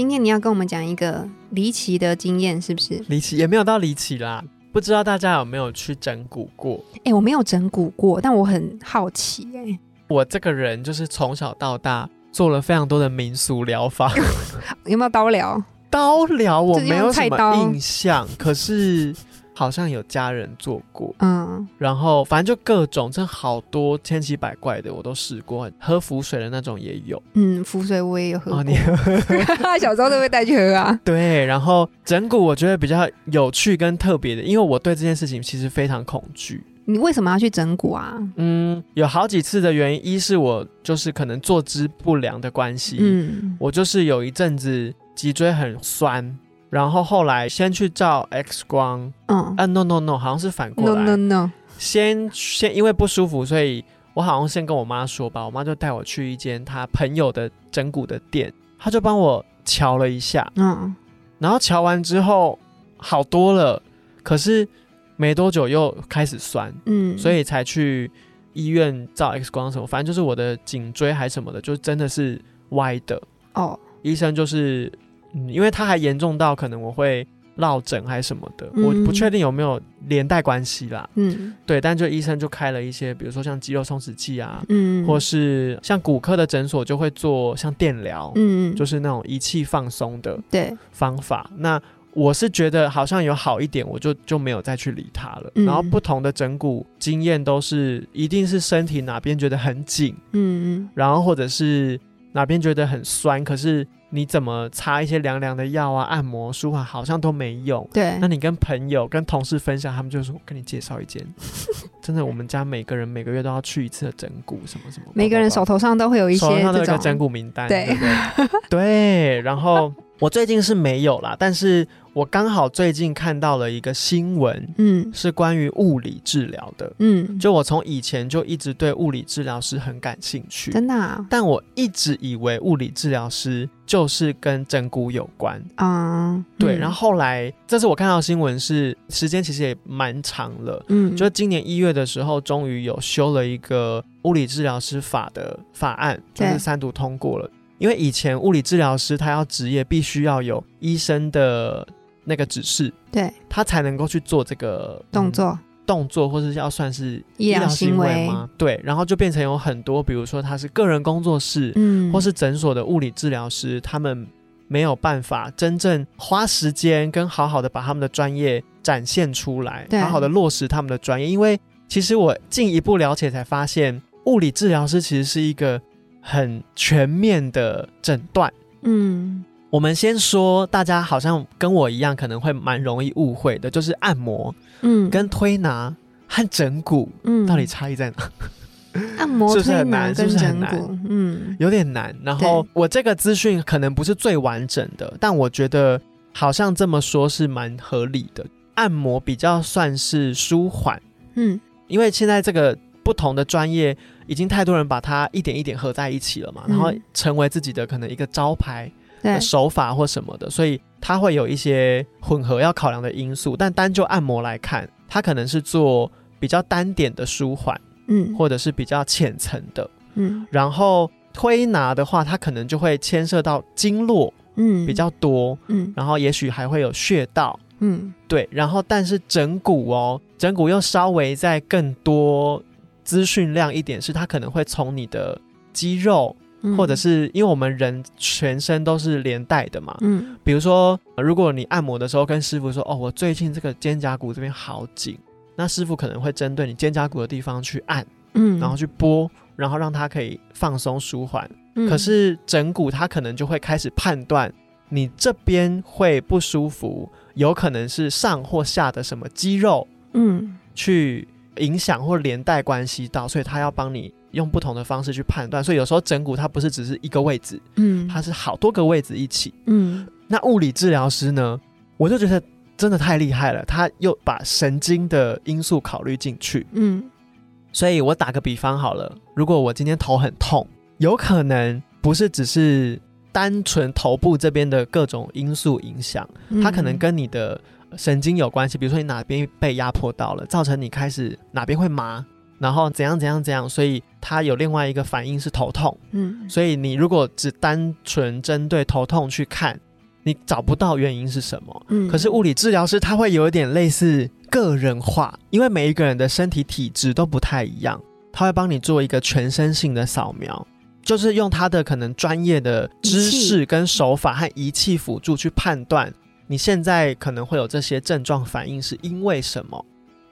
今天你要跟我们讲一个离奇的经验，是不是？离奇也没有到离奇啦，不知道大家有没有去整蛊过？哎、我没有整蛊过，但我很好奇、哎，我这个人就是从小到大做了非常多的民俗疗法，有没有刀疗？刀疗我没有什么印象，可是好像有家人做过。嗯，然后反正就各种，真好多千奇百怪的我都试过，喝浮水的那种也有。嗯，浮水我也有喝过，哦，你 小时候都会带去喝啊。对，然后整蛊我觉得比较有趣跟特别的，因为我对这件事情其实非常恐惧。你为什么要去整蛊啊？嗯，有好几次的原因，一是我就是可能坐姿不良的关系，嗯，我就是有一阵子脊椎很酸，然后后来先去照 X 光，嗯。啊 no no no，好像是反过，no 来。No no，先先因为不舒服，所以我好像先跟我妈说吧，我妈就带我去一间她朋友的整骨的店，她就帮我瞧了一下，嗯，然后瞧完之后好多了，可是没多久又开始酸，嗯，所以才去医院照 X 光什么，反正就是我的颈椎还什么的，就真的是歪的，哦，医生就是，嗯，因为它还严重到可能我会落枕还是什么的，嗯我不确定有没有连带关系啦。嗯对，但就医生就开了一些，比如说像肌肉松弛剂啊，嗯，或是像骨科的诊所就会做像电疗，嗯，就是那种仪器放松的对，方法。那我是觉得好像有好一点，我就就没有再去理它了。嗯然后不同的整骨经验都是，一定是身体哪边觉得很紧，嗯然后或者是哪边觉得很酸，可是你怎么擦一些凉凉的药啊、按摩、舒缓，好像都没用。对那，你跟朋友、跟同事分享，他们就说：“我跟你介绍一间，真的，我们家每个人每个月都要去一次的整骨，什么什么。”每个人手头上都会有一些手上都有这一个整，骨名单，对？对，然后我最近是没有啦，但是我刚好最近看到了一个新闻，嗯是关于物理治疗的。嗯，就我从以前就一直对物理治疗师很感兴趣，真的啊，但我一直以为物理治疗师就是跟整骨有关。嗯，对，嗯然后后来这次我看到新闻是时间其实也蛮长了，嗯，就今年一月的时候，终于有修了一个物理治疗师法的法案，就是三读通过了。因为以前物理治疗师他要执业，必须要有医生的那个指示，对他才能够去做这个嗯动作，动作，或是要算是医疗行为吗？对，然后就变成有很多，比如说他是个人工作室，嗯，或是诊所的物理治疗师，他们没有办法真正花时间跟好好的把他们的专业展现出来，好好的落实他们的专业。因为其实我进一步了解才发现，物理治疗师其实是一个很全面的诊断。嗯我们先说，大家好像跟我一样，可能会蛮容易误会的，就是按摩嗯，跟推拿和整骨嗯到底差异在哪？按摩、是不是很难是跟不是很难嗯有点难。然后我这个资讯可能不是最完整的，但我觉得好像这么说是蛮合理的。按摩比较算是舒缓，嗯因为现在这个不同的专业已经太多人把它一点一点合在一起了嘛，嗯然后成为自己的可能一个招牌的，手法或什么的，所以它会有一些混合要考量的因素。但单就按摩来看，它可能是做比较单点的舒缓，嗯或者是比较浅层的。嗯然后推拿的话，它可能就会牵涉到经络嗯比较多，嗯然后也许还会有穴道，嗯对。然后但是整骨哦，整骨又稍微再更多资讯量一点，是它可能会从你的肌肉，嗯，或者是因为我们人全身都是连带的嘛。嗯比如说，呃如果你按摩的时候跟师傅说：“哦，我最近这个肩胛骨这边好紧。”那师傅可能会针对你肩胛骨的地方去按，嗯，然后去拨，然后让它可以放松舒缓。嗯可是整骨它可能就会开始判断你这边会不舒服，有可能是上或下的什么肌肉嗯去影响或连带关系到，所以他要帮你用不同的方式去判断。所以有时候整骨它不是只是一个位置，嗯，它是好多个位置一起。嗯那物理治疗师呢，我就觉得真的太厉害了，他又把神经的因素考虑进去。嗯所以我打个比方好了，如果我今天头很痛，有可能不是只是单纯头部这边的各种因素影响，嗯，它可能跟你的神经有关系，比如说你哪边被压迫到了，造成你开始哪边会麻，然后怎样怎样怎样，所以它有另外一个反应是头痛。嗯所以你如果只单纯针对头痛去看，你找不到原因是什么。嗯，可是物理治疗师他会有一点类似个人化，因为每一个人的身体体质都不太一样，他会帮你做一个全身性的扫描，就是用他的可能专业的知识跟手法和仪器辅助去判断你现在可能会有这些症状反应是因为什么，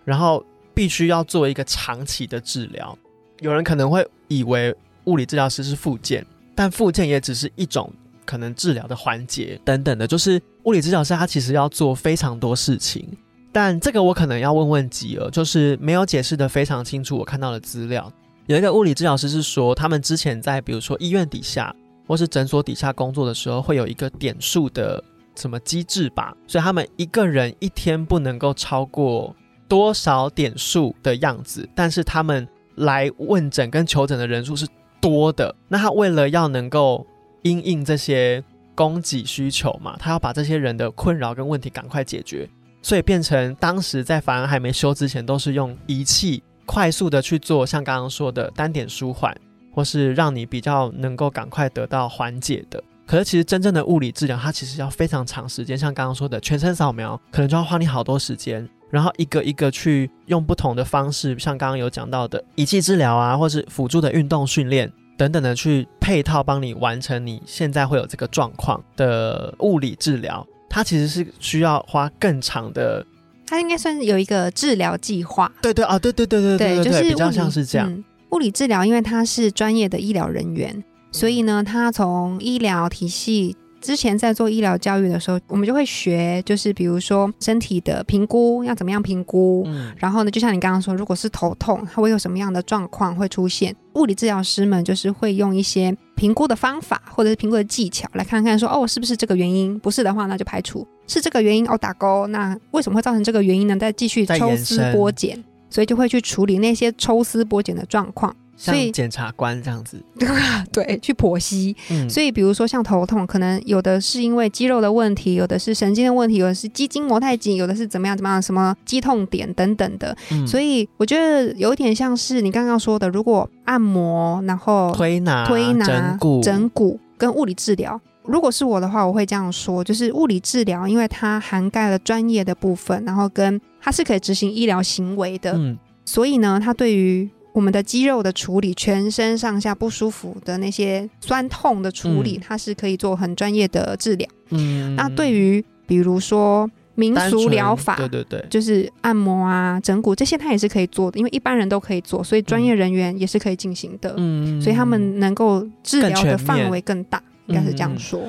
然后必须要做一个长期的治疗。有人可能会以为物理治疗师是复健，但复健也只是一种可能治疗的环节等等的，就是物理治疗师他其实要做非常多事情。但这个我可能要问问吉儿，就是没有解释的非常清楚。我看到的资料，有一个物理治疗师是说，他们之前在比如说医院底下或是诊所底下工作的时候，会有一个点数的什么机制吧，所以他们一个人一天不能够超过多少点数的样子，但是他们来问诊跟求诊的人数是多的。那他为了要能够因应这些供给需求嘛，他要把这些人的困扰跟问题赶快解决，所以变成当时在法案还没修之前，都是用仪器快速的去做，像刚刚说的单点舒缓，或是让你比较能够赶快得到缓解的。可是其实真正的物理治疗，它其实要非常长时间，像刚刚说的全身扫描，可能就要花你好多时间，然后一个一个去用不同的方式，像刚刚有讲到的仪器治疗啊，或是辅助的运动训练等等的去配套帮你完成你现在会有这个状况的物理治疗，它其实是需要花更长的，它应该算是有一个治疗计划，对对啊，对对对对对就是比较像是这样，嗯物理治疗，因为他是专业的医疗人员，所以呢，他从医疗体系之前在做医疗教育的时候，我们就会学，就是比如说身体的评估要怎么样评估。嗯然后呢，就像你刚刚说，如果是头痛，它会有什么样的状况会出现？物理治疗师们就是会用一些评估的方法，或者是评估的技巧，来看看说，哦，是不是这个原因？不是的话，那就排除；是这个原因，哦，打勾。那为什么会造成这个原因呢？再继续抽丝剥茧，所以就会去处理那些抽丝剥茧的状况。所以像检察官这样子，对，去剖析。嗯，所以，比如说像头痛，可能有的是因为肌肉的问题，有的是神经的问题，有的是肌筋膜太紧，有的是怎么样怎么样，什么肌痛点等等的。嗯所以，我觉得有点像是你刚刚说的，如果按摩，然后推拿、推拿、整骨、整骨跟物理治疗。如果是我的话，我会这样说，就是物理治疗，因为它涵盖了专业的部分，然后跟它是可以执行医疗行为的，嗯。所以呢，它对于我们的肌肉的处理，全身上下不舒服的那些酸痛的处理，嗯。它是可以做很专业的治疗。嗯，那对于比如说民俗疗法，对对对，就是按摩啊、整骨这些，它也是可以做的，因为一般人都可以做，所以专业人员也是可以进行的。嗯所以他们能够治疗的范围更大，应该是这样嗯说。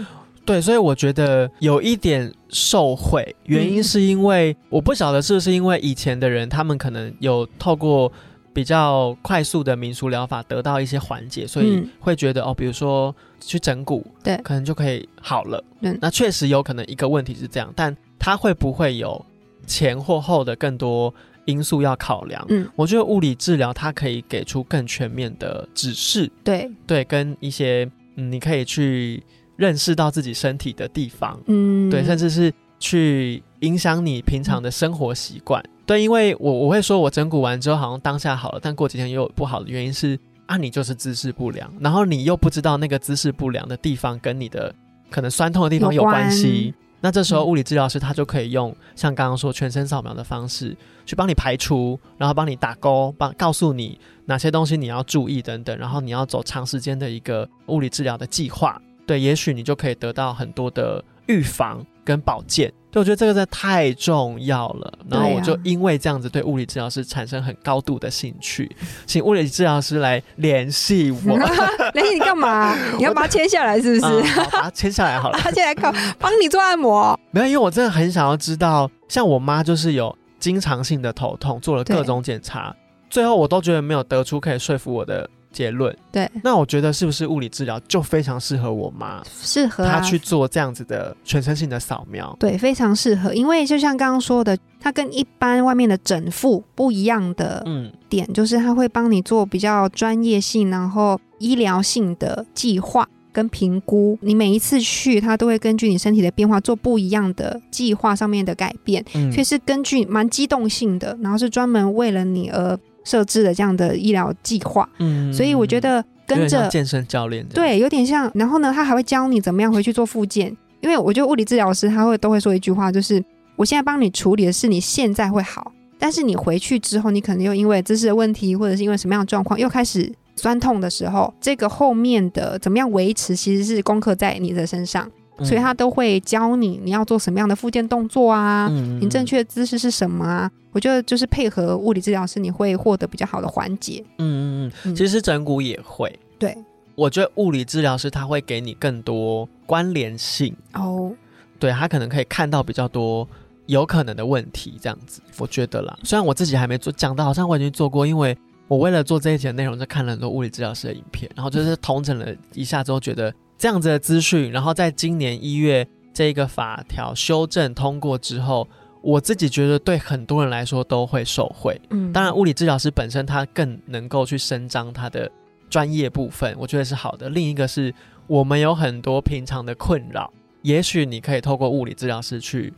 对，所以我觉得有一点受贿，原因嗯是因为、我不晓得是不是因为以前的人他们可能有透过比较快速的民俗疗法得到一些缓解，所以嗯会觉得、哦，比如说去整骨，对可能就可以好了。嗯那确实有可能一个问题是这样，但它会不会有前或后的更多因素要考量？嗯，我觉得物理治疗它可以给出更全面的指示，对，对，跟一些嗯，你可以去认识到自己身体的地方，嗯，对，甚至是去影响你平常的生活习惯。对，因为我我会说我整骨完之后好像当下好了，但过几天又有不好的原因是啊，你就是姿势不良，然后你又不知道那个姿势不良的地方跟你的可能酸痛的地方有有关。关系。那这时候嗯物理治疗师他就可以用像刚刚说全身扫描的方式去帮你排除，然后帮你打勾，帮告诉你哪些东西你要注意等等，然后你要走长时间的一个物理治疗的计划。对，也许你就可以得到很多的预防跟保健。对，我觉得这个真的太重要了。然后我就因为这样子对物理治疗师产生很高度的兴趣，请物理治疗师来联系我。联系你干嘛？你要把它签下来是不是？嗯把它签下来好了。他现在靠帮你做按摩，没有，因为我真的很想要知道，像我妈就是有经常性的头痛，做了各种检查，最后我都觉得没有得出可以说服我的结论。对，那我觉得是不是物理治疗就非常适合我妈，适合啊她去做这样子的全身性的扫描？对，非常适合，因为就像刚刚说的，它跟一般外面的整复不一样的嗯点，就是它会帮你做比较专业性，然后医疗性的计划跟评估。你每一次去，他都会根据你身体的变化做不一样的计划上面的改变，嗯所以是根据蛮机动性的，然后是专门为了你而设置的这样的医疗计划。嗯所以我觉得跟着健身教练，对，有点像。然后呢，他还会教你怎么样回去做复健，因为我觉得物理治疗师他会都会说一句话，就是我现在帮你处理的是你现在会好，但是你回去之后，你可能又因为姿势的问题，或者是因为什么样的状况，又开始酸痛的时候，这个后面的怎么样维持，其实是功课在你的身上，嗯所以他都会教你你要做什么样的复健动作啊。嗯你正确的姿势是什么啊？我觉得就是配合物理治疗师，你会获得比较好的缓解。嗯嗯嗯，嗯其实整骨也会。对我觉得物理治疗师他会给你更多关联性，哦，对他可能可以看到比较多有可能的问题，这样子，我觉得啦。虽然我自己还没做，讲的好像我已经做过，因为我为了做这一节内容，就看了很多物理治疗师的影片，然后就是 同整了一下之后，觉得这样子的资讯，然后在今年一月这个法条修正通过之后，我自己觉得对很多人来说都会受惠。嗯，当然，物理治疗师本身他更能够去伸张他的专业部分，我觉得是好的。另一个是我们有很多平常的困扰，也许你可以透过物理治疗师去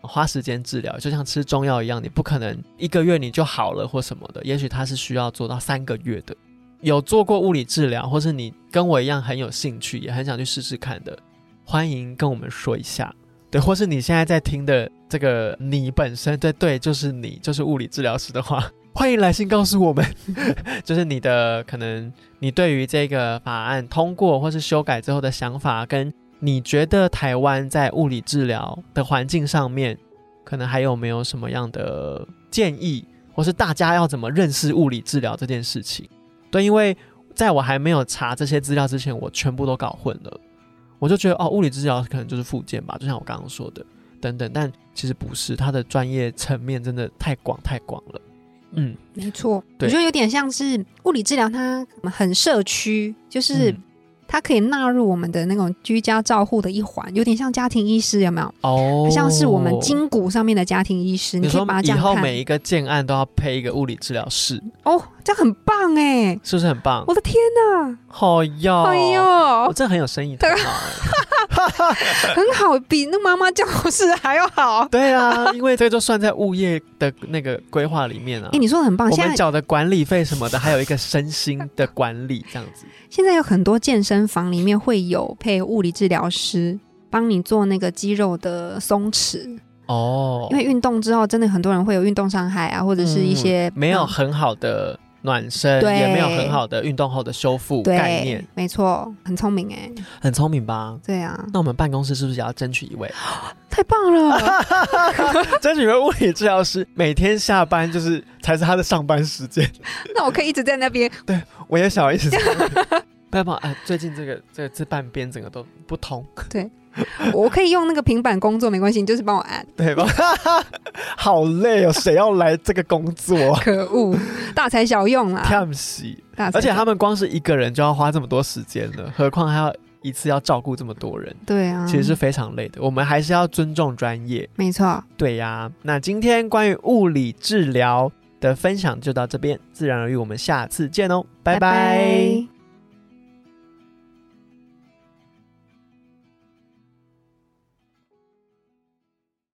花时间治疗，就像吃中药一样，你不可能一个月你就好了或什么的，也许他是需要做到三个月的。有做过物理治疗，或是你跟我一样很有兴趣，也很想去试试看的，欢迎跟我们说一下。对，或是你现在在听的这个你本身，对对，就是你，就是物理治疗师的话，欢迎来信告诉我们，就是你的可能你对于这个法案通过或是修改之后的想法，跟你觉得台湾在物理治疗的环境上面，可能还有没有什么样的建议，或是大家要怎么认识物理治疗这件事情？对，因为在我还没有查这些资料之前，我全部都搞混了。我就觉得哦，物理治疗可能就是附件吧，就像我刚刚说的，等等，但其实不是，它的专业层面真的太广太广了。嗯，没错，我觉得有点像是物理治疗，它很社区，就是嗯它可以纳入我们的那种居家照护的一环，有点像家庭医师，有没有？哦，像是我们筋骨上面的家庭医师，你可以把它这样看。后每一个建案都要配一个物理治疗室，哦，这样很棒哎！是不是很棒？我的天哪，好哟，哎我呦，真的很有生意头脑哎。很好，比那妈妈教室还要好。对啊，因为这个就算在物业的那个规划里面啊哎，。你说的很棒，我现在们缴的管理费什么的，还有一个身心的管理，这样子。现在有很多健身房里面会有配物理治疗师。帮你做那个肌肉的松弛，哦，因为运动之后，真的很多人会有运动伤害啊，或者是一些、嗯没有嗯很好的暖身，对也没有很好的运动后的修复概念，没错，很聪明哎，很聪明吧？对啊，那我们办公室是不是也要争取一位？太棒了，争取一位物理治疗师，每天下班就是才是他的上班时间。那我可以一直在那边，对我也想要一直在。不要帮哎，最近这个这个这半边整个都不通，我可以用那个平板工作，没关系，你就是帮我按。对吧？好累哦，谁要来这个工作啊？可恶，大材小用啊，看不起，大材而且他们光是一个人就要花这么多时间了，何况还要一次要照顾这么多人，对啊，其实是非常累的。我们还是要尊重专业。没错，对呀，那今天关于物理治疗的分享就到这边，自然而然我们下次见哦，拜拜